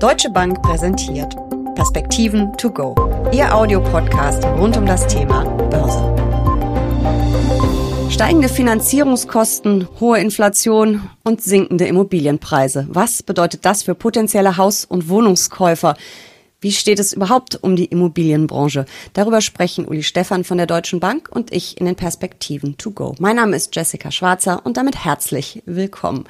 Deutsche Bank präsentiert Perspektiven to go. Ihr Audiopodcast rund um das Thema Börse. Steigende Finanzierungskosten, hohe Inflation und sinkende Immobilienpreise. Was bedeutet das für potenzielle Haus- und Wohnungskäufer? Wie steht es überhaupt um die Immobilienbranche? Darüber sprechen Uli Stefan von der Deutschen Bank und ich in den Perspektiven to go. Mein Name ist Jessica Schwarzer und damit herzlich willkommen.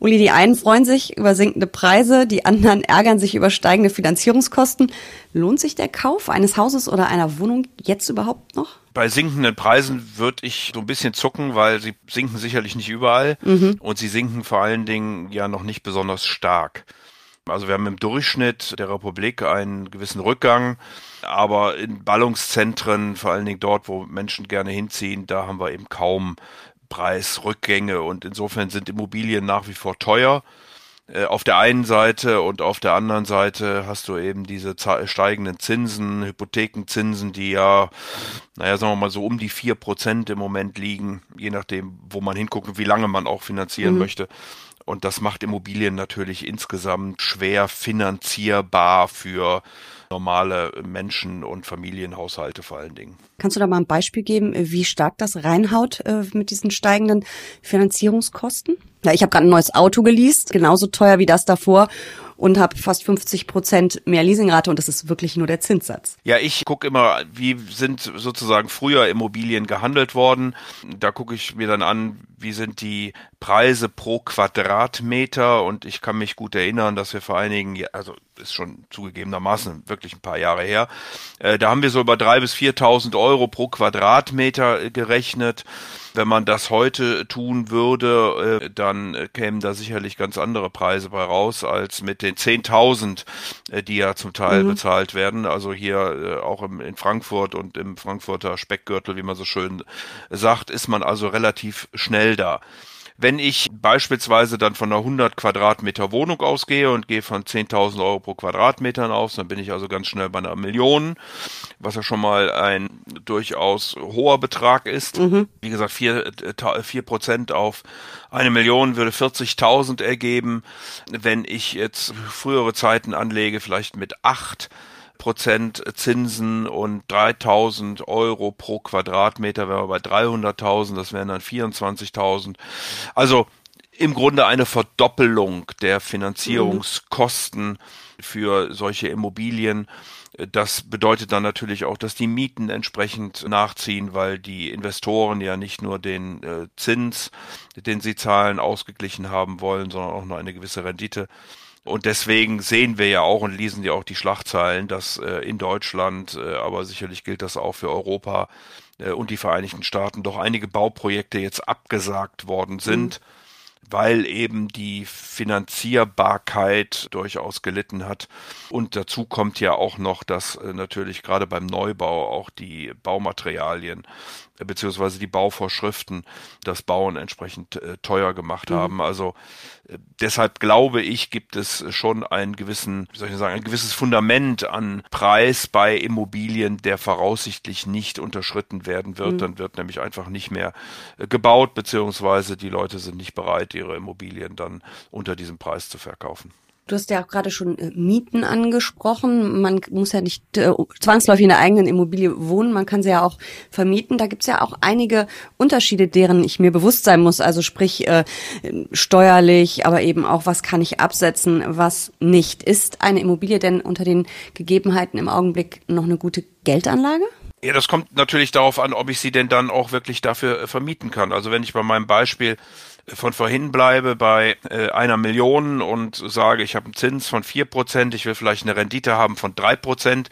Uli, die einen freuen sich über sinkende Preise, die anderen ärgern sich über steigende Finanzierungskosten. Lohnt sich der Kauf eines Hauses oder einer Wohnung jetzt überhaupt noch? Bei sinkenden Preisen würde ich so ein bisschen zucken, weil sie sinken sicherlich nicht überall mhm. und sie sinken vor allen Dingen ja noch nicht besonders stark. Also wir haben im Durchschnitt der Republik einen gewissen Rückgang, aber in Ballungszentren, vor allen Dingen dort, wo Menschen gerne hinziehen, da haben wir eben kaum Preisrückgänge und insofern sind Immobilien nach wie vor teuer äh, auf der einen Seite und auf der anderen Seite hast du eben diese steigenden Zinsen, Hypothekenzinsen, die ja, naja, sagen wir mal so um die vier Prozent im Moment liegen, je nachdem, wo man hinguckt und wie lange man auch finanzieren mhm. möchte. Und das macht Immobilien natürlich insgesamt schwer finanzierbar für normale Menschen und Familienhaushalte vor allen Dingen. Kannst du da mal ein Beispiel geben, wie stark das reinhaut äh, mit diesen steigenden Finanzierungskosten? Ja, ich habe gerade ein neues Auto geleast, genauso teuer wie das davor und habe fast 50 Prozent mehr Leasingrate und das ist wirklich nur der Zinssatz. Ja, ich gucke immer, wie sind sozusagen früher Immobilien gehandelt worden. Da gucke ich mir dann an, wie sind die Preise pro Quadratmeter und ich kann mich gut erinnern, dass wir vor einigen, also ist schon zugegebenermaßen wirklich ein paar Jahre her, äh, da haben wir so über drei bis 4.000 Euro pro Quadratmeter gerechnet. Wenn man das heute tun würde, äh, dann äh, kämen da sicherlich ganz andere Preise bei raus als mit den 10.000, äh, die ja zum Teil mhm. bezahlt werden. Also hier auch in Frankfurt und im Frankfurter Speckgürtel, wie man so schön sagt, ist man also relativ schnell da. Wenn ich beispielsweise dann von einer 100 Quadratmeter Wohnung ausgehe und gehe von 10.000 Euro pro Quadratmeter aus, dann bin ich also ganz schnell bei einer Million, was ja schon mal ein durchaus hoher Betrag ist. Mhm. Wie gesagt, vier vier Prozent auf eine Million würde 40.000 ergeben. Wenn ich jetzt frühere Zeiten anlege, vielleicht mit acht Prozent Zinsen und 3000 Euro pro Quadratmeter, wären wir bei 300.000, das wären dann 24.000. Also im Grunde eine Verdoppelung der Finanzierungskosten für solche Immobilien. Das bedeutet dann natürlich auch, dass die Mieten entsprechend nachziehen, weil die Investoren ja nicht nur den äh, Zins, den sie zahlen, ausgeglichen haben wollen, sondern auch nur eine gewisse Rendite. Und deswegen sehen wir ja auch und lesen ja auch die Schlagzeilen, dass äh, in Deutschland, äh, aber sicherlich gilt das auch für Europa äh, und die Vereinigten Staaten, doch einige Bauprojekte jetzt abgesagt worden sind. Mhm weil eben die Finanzierbarkeit durchaus gelitten hat. Und dazu kommt ja auch noch, dass äh, natürlich gerade beim Neubau auch die Baumaterialien beziehungsweise die Bauvorschriften das Bauen entsprechend äh, teuer gemacht mhm. haben. Also äh, deshalb glaube ich, gibt es schon einen gewissen, wie soll ich sagen, ein gewisses Fundament an Preis bei Immobilien, der voraussichtlich nicht unterschritten werden wird. Mhm. Dann wird nämlich einfach nicht mehr äh, gebaut, beziehungsweise die Leute sind nicht bereit, ihre Immobilien dann unter diesem Preis zu verkaufen. Du hast ja auch gerade schon äh, Mieten angesprochen. Man muss ja nicht äh, zwangsläufig in der eigenen Immobilie wohnen, man kann sie ja auch vermieten. Da gibt's ja auch einige Unterschiede, deren ich mir bewusst sein muss. Also sprich äh, steuerlich, aber eben auch, was kann ich absetzen, was nicht. Ist eine Immobilie denn unter den Gegebenheiten im Augenblick noch eine gute Geldanlage? Ja, das kommt natürlich darauf an, ob ich sie denn dann auch wirklich dafür äh, vermieten kann. Also wenn ich bei meinem Beispiel von vorhin bleibe bei äh, einer Million und sage, ich habe einen Zins von vier Prozent, ich will vielleicht eine Rendite haben von drei Prozent,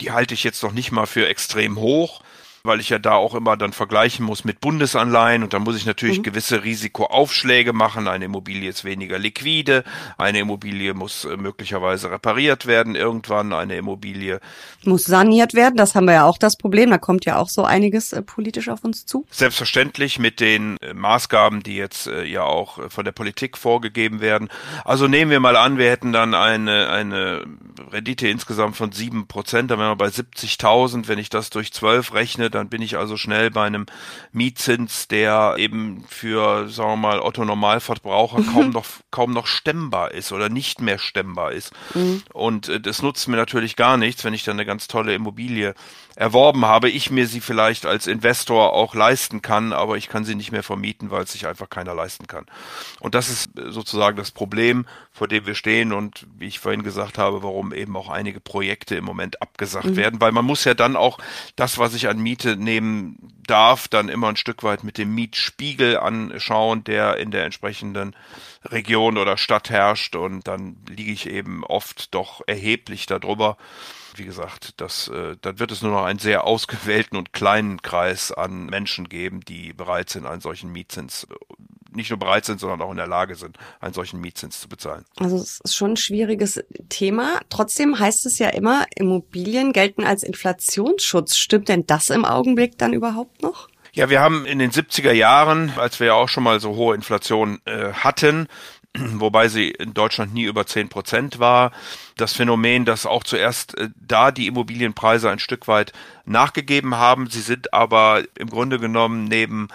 die halte ich jetzt noch nicht mal für extrem hoch weil ich ja da auch immer dann vergleichen muss mit Bundesanleihen und da muss ich natürlich mhm. gewisse Risikoaufschläge machen. Eine Immobilie ist weniger liquide, eine Immobilie muss äh, möglicherweise repariert werden irgendwann, eine Immobilie muss saniert werden. Das haben wir ja auch das Problem. Da kommt ja auch so einiges äh, politisch auf uns zu. Selbstverständlich mit den äh, Maßgaben, die jetzt äh, ja auch von der Politik vorgegeben werden. Also nehmen wir mal an, wir hätten dann eine, eine Rendite insgesamt von sieben Prozent, dann wären wir bei 70.000. Wenn ich das durch zwölf rechne, dann bin ich also schnell bei einem Mietzins, der eben für, sagen wir mal, Otto Normalverbraucher kaum noch, kaum noch stemmbar ist oder nicht mehr stemmbar ist. Mhm. Und äh, das nutzt mir natürlich gar nichts, wenn ich dann eine ganz tolle Immobilie erworben habe, ich mir sie vielleicht als Investor auch leisten kann, aber ich kann sie nicht mehr vermieten, weil es sich einfach keiner leisten kann. Und das ist sozusagen das Problem, vor dem wir stehen und wie ich vorhin gesagt habe, warum eben auch einige Projekte im Moment abgesagt mhm. werden, weil man muss ja dann auch das, was ich an Miete nehmen darf, dann immer ein Stück weit mit dem Mietspiegel anschauen, der in der entsprechenden Region oder Stadt herrscht. Und dann liege ich eben oft doch erheblich darüber wie gesagt, das, äh, dann wird es nur noch einen sehr ausgewählten und kleinen Kreis an Menschen geben, die bereit sind, einen solchen Mietzins, äh, nicht nur bereit sind, sondern auch in der Lage sind, einen solchen Mietzins zu bezahlen. Also es ist schon ein schwieriges Thema. Trotzdem heißt es ja immer, Immobilien gelten als Inflationsschutz. Stimmt denn das im Augenblick dann überhaupt noch? Ja, wir haben in den 70er Jahren, als wir ja auch schon mal so hohe Inflation äh, hatten, wobei sie in Deutschland nie über zehn Prozent war. Das Phänomen, dass auch zuerst äh, da die Immobilienpreise ein Stück weit nachgegeben haben. Sie sind aber im Grunde genommen neben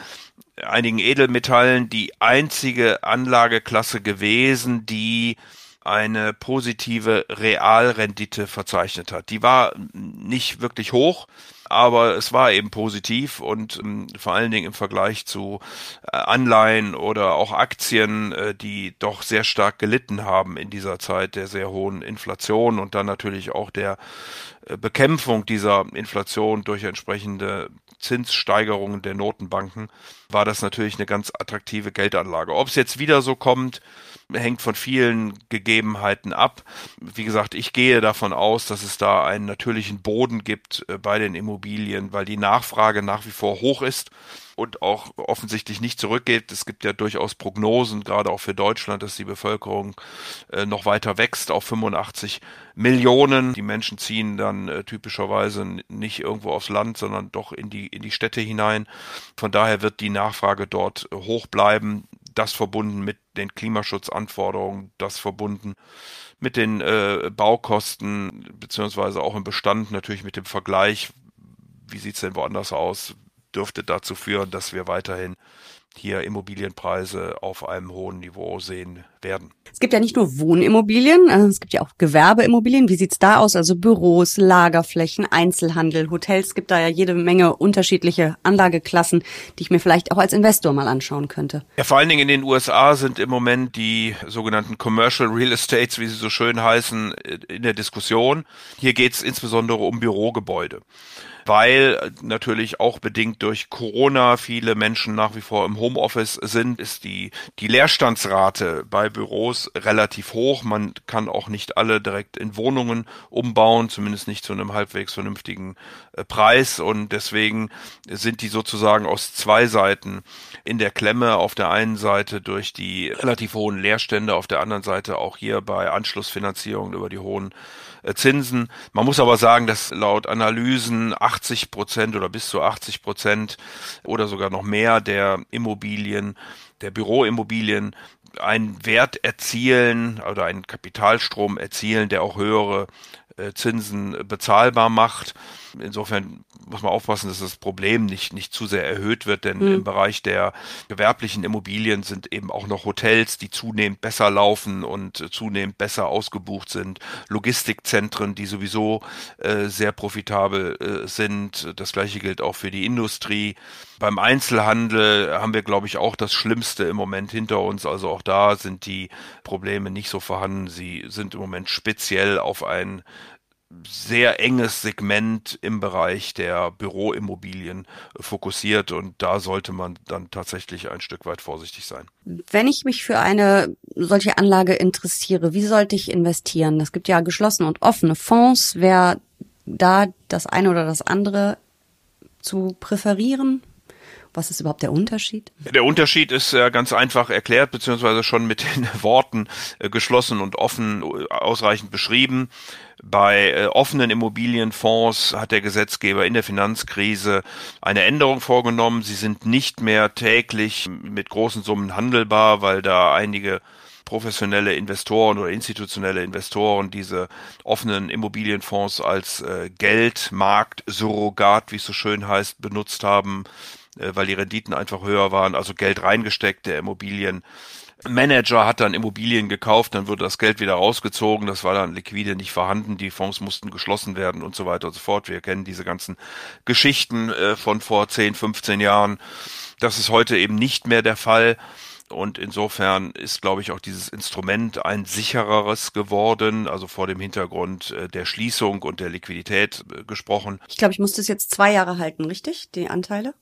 einigen Edelmetallen die einzige Anlageklasse gewesen, die eine positive Realrendite verzeichnet hat. Die war nicht wirklich hoch, aber es war eben positiv und ähm, vor allen Dingen im Vergleich zu äh, Anleihen oder auch Aktien, äh, die doch sehr stark gelitten haben in dieser Zeit der sehr hohen Inflation und dann natürlich auch der äh, Bekämpfung dieser Inflation durch entsprechende Zinssteigerungen der Notenbanken, war das natürlich eine ganz attraktive Geldanlage. Ob es jetzt wieder so kommt, hängt von vielen Gegebenheiten ab. Wie gesagt, ich gehe davon aus, dass es da einen natürlichen Boden gibt äh, bei den Immobilien, weil die Nachfrage nach wie vor hoch ist und auch offensichtlich nicht zurückgeht. Es gibt ja durchaus Prognosen, gerade auch für Deutschland, dass die Bevölkerung äh, noch weiter wächst auf 85 Millionen. Die Menschen ziehen dann äh, typischerweise nicht irgendwo aufs Land, sondern doch in die, in die Städte hinein. Von daher wird die Nachfrage dort hoch bleiben das verbunden mit den Klimaschutzanforderungen, das verbunden mit den äh, Baukosten, beziehungsweise auch im Bestand natürlich mit dem Vergleich, wie sieht's denn woanders aus, dürfte dazu führen, dass wir weiterhin hier Immobilienpreise auf einem hohen Niveau sehen werden. Es gibt ja nicht nur Wohnimmobilien, äh, es gibt ja auch Gewerbeimmobilien. Wie sieht's da aus? Also Büros, Lagerflächen, Einzelhandel, Hotels. Es gibt da ja jede Menge unterschiedliche Anlageklassen, die ich mir vielleicht auch als Investor mal anschauen könnte. Ja, vor allen Dingen in den USA sind im Moment die sogenannten Commercial Real Estates, wie sie so schön heißen, in der Diskussion. Hier geht's insbesondere um Bürogebäude weil natürlich auch bedingt durch Corona viele Menschen nach wie vor im Homeoffice sind, ist die, die Leerstandsrate bei Büros relativ hoch. Man kann auch nicht alle direkt in Wohnungen umbauen, zumindest nicht zu einem halbwegs vernünftigen äh, Preis und deswegen sind die sozusagen aus zwei Seiten in der Klemme. Auf der einen Seite durch die relativ hohen Leerstände, auf der anderen Seite auch hier bei Anschlussfinanzierung über die hohen Zinsen. Man muss aber sagen, dass laut Analysen 80 Prozent oder bis zu 80 Prozent oder sogar noch mehr der Immobilien, der Büroimmobilien einen Wert erzielen oder einen Kapitalstrom erzielen, der auch höhere äh, Zinsen bezahlbar macht. Insofern muss man aufpassen, dass das Problem nicht, nicht zu sehr erhöht wird, denn mhm. im Bereich der gewerblichen Immobilien sind eben auch noch Hotels, die zunehmend besser laufen und zunehmend besser ausgebucht sind, Logistikzentren, die sowieso äh, sehr profitabel äh, sind. Das gleiche gilt auch für die Industrie. Beim Einzelhandel haben wir, glaube ich, auch das Schlimmste im Moment hinter uns. Also auch da sind die Probleme nicht so vorhanden. Sie sind im Moment speziell auf ein sehr enges Segment im Bereich der Büroimmobilien fokussiert und da sollte man dann tatsächlich ein Stück weit vorsichtig sein. Wenn ich mich für eine solche Anlage interessiere, wie sollte ich investieren? Es gibt ja geschlossene und offene Fonds. Wäre da das eine oder das andere zu präferieren? Was ist überhaupt der Unterschied? Der Unterschied ist äh, ganz einfach erklärt, beziehungsweise schon mit den Worten äh, geschlossen und offen äh, ausreichend beschrieben. Bei äh, offenen Immobilienfonds hat der Gesetzgeber in der Finanzkrise eine Änderung vorgenommen. Sie sind nicht mehr täglich mit großen Summen handelbar, weil da einige professionelle Investoren oder institutionelle Investoren diese offenen Immobilienfonds als äh, Geldmarkt, Surrogat, wie es so schön heißt, benutzt haben, weil die Renditen einfach höher waren, also Geld reingesteckt, der Immobilien Manager hat dann Immobilien gekauft, dann wurde das Geld wieder rausgezogen, das war dann liquide nicht vorhanden, die Fonds mussten geschlossen werden und so weiter und so fort. Wir kennen diese ganzen Geschichten äh, von vor 10, 15 Jahren. Das ist heute eben nicht mehr der Fall. Und insofern ist, glaube ich, auch dieses Instrument ein sichereres geworden, also vor dem Hintergrund äh, der Schließung und der Liquidität äh, gesprochen. Ich glaube, ich muss das jetzt zwei Jahre halten, richtig? Die Anteile?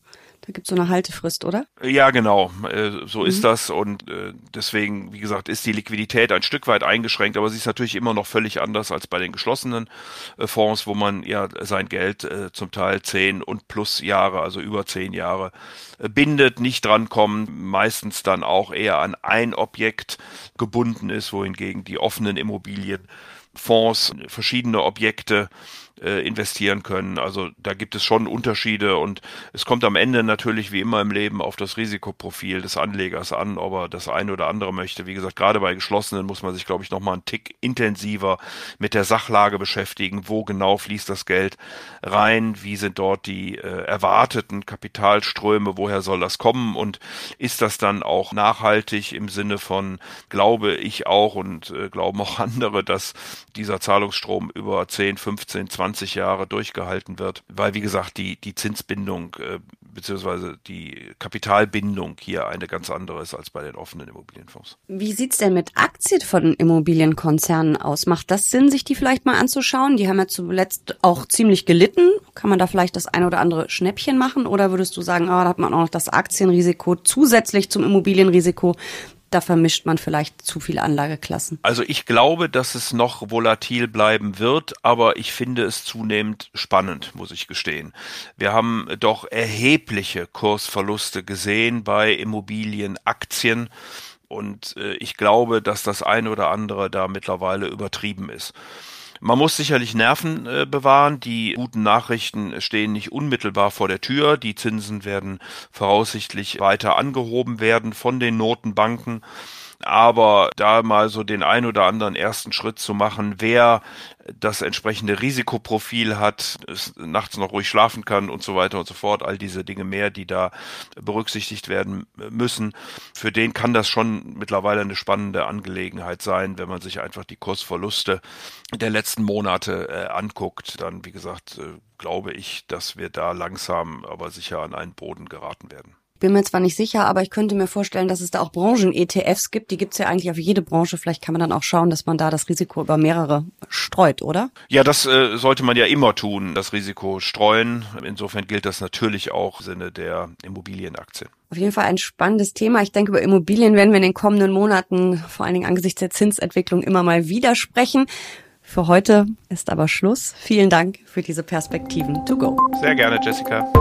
Da gibt es so eine Haltefrist, oder? Ja, genau. Äh, so mhm. ist das. Und äh, deswegen, wie gesagt, ist die Liquidität ein Stück weit eingeschränkt, aber sie ist natürlich immer noch völlig anders als bei den geschlossenen äh, Fonds, wo man ja sein Geld zum Teil zehn und plus Jahre, also über zehn Jahre, bindet, nicht drankommen, meistens dann auch eher an ein Objekt gebunden ist, wohingegen die offenen Immobilienfonds verschiedene Objekte äh, investieren können. Also da gibt es schon Unterschiede und es kommt am Ende natürlich wie immer im Leben auf das Risikoprofil des Anlegers an, ob er das eine oder andere möchte. Wie gesagt, gerade bei geschlossenen muss man sich, glaube ich, noch mal einen Tick intensiver mit der Sachlage beschäftigen. Wo genau fließt das Geld rein? Wie sind dort die äh, erwarteten Kapitalströme? Woher soll das kommen? Und ist das dann auch nachhaltig im Sinne von, glaube ich auch und äh, glauben auch andere, dass dieser Zahlungsstrom über 10, 15, 20 20 Jahre durchgehalten wird, weil wie gesagt die, die Zinsbindung äh, beziehungsweise die Kapitalbindung hier eine ganz andere ist als bei den offenen Immobilienfonds. Wie sieht's denn mit Aktien von Immobilienkonzernen aus? Macht das Sinn, sich die vielleicht mal anzuschauen? Die haben ja zuletzt auch ziemlich gelitten. Kann man da vielleicht das eine oder andere Schnäppchen machen? Oder würdest du sagen, oh, da hat man auch noch das Aktienrisiko zusätzlich zum Immobilienrisiko? Da vermischt man vielleicht zu viele Anlageklassen. Also ich glaube, dass es noch volatil bleiben wird, aber ich finde es zunehmend spannend, muss ich gestehen. Wir haben doch erhebliche Kursverluste gesehen bei Immobilienaktien. Und äh, ich glaube, dass das eine oder andere da mittlerweile übertrieben ist. Man muss sicherlich Nerven äh, bewahren. Die guten Nachrichten stehen nicht unmittelbar vor der Tür. Die Zinsen werden voraussichtlich weiter angehoben werden von den Notenbanken. Aber da mal so den ein oder anderen ersten Schritt zu machen, wer das entsprechende Risikoprofil hat, nachts noch ruhig schlafen kann und so weiter und so fort, all diese Dinge mehr, die da berücksichtigt werden müssen. Für den kann das schon mittlerweile eine spannende Angelegenheit sein, wenn man sich einfach die Kursverluste der letzten Monate äh, anguckt. Dann, wie gesagt, äh, glaube ich, dass wir da langsam aber sicher an einen Boden geraten werden. Bin mir zwar nicht sicher, aber ich könnte mir vorstellen, dass es da auch Branchen-ETFs gibt. Die gibt's ja eigentlich auf jede Branche. Vielleicht kann man dann auch schauen, dass man da das Risiko über mehrere streut, oder? Ja, das äh, sollte man ja immer tun, das Risiko streuen. Insofern gilt das natürlich auch im Sinne der Immobilienaktien. Auf jeden Fall ein spannendes Thema. Ich denke, über Immobilien werden wir in den kommenden Monaten, vor allen Dingen angesichts der Zinsentwicklung, immer mal wieder sprechen. Für heute ist aber Schluss. Vielen Dank für diese Perspektiven to go. Sehr gerne, Jessica.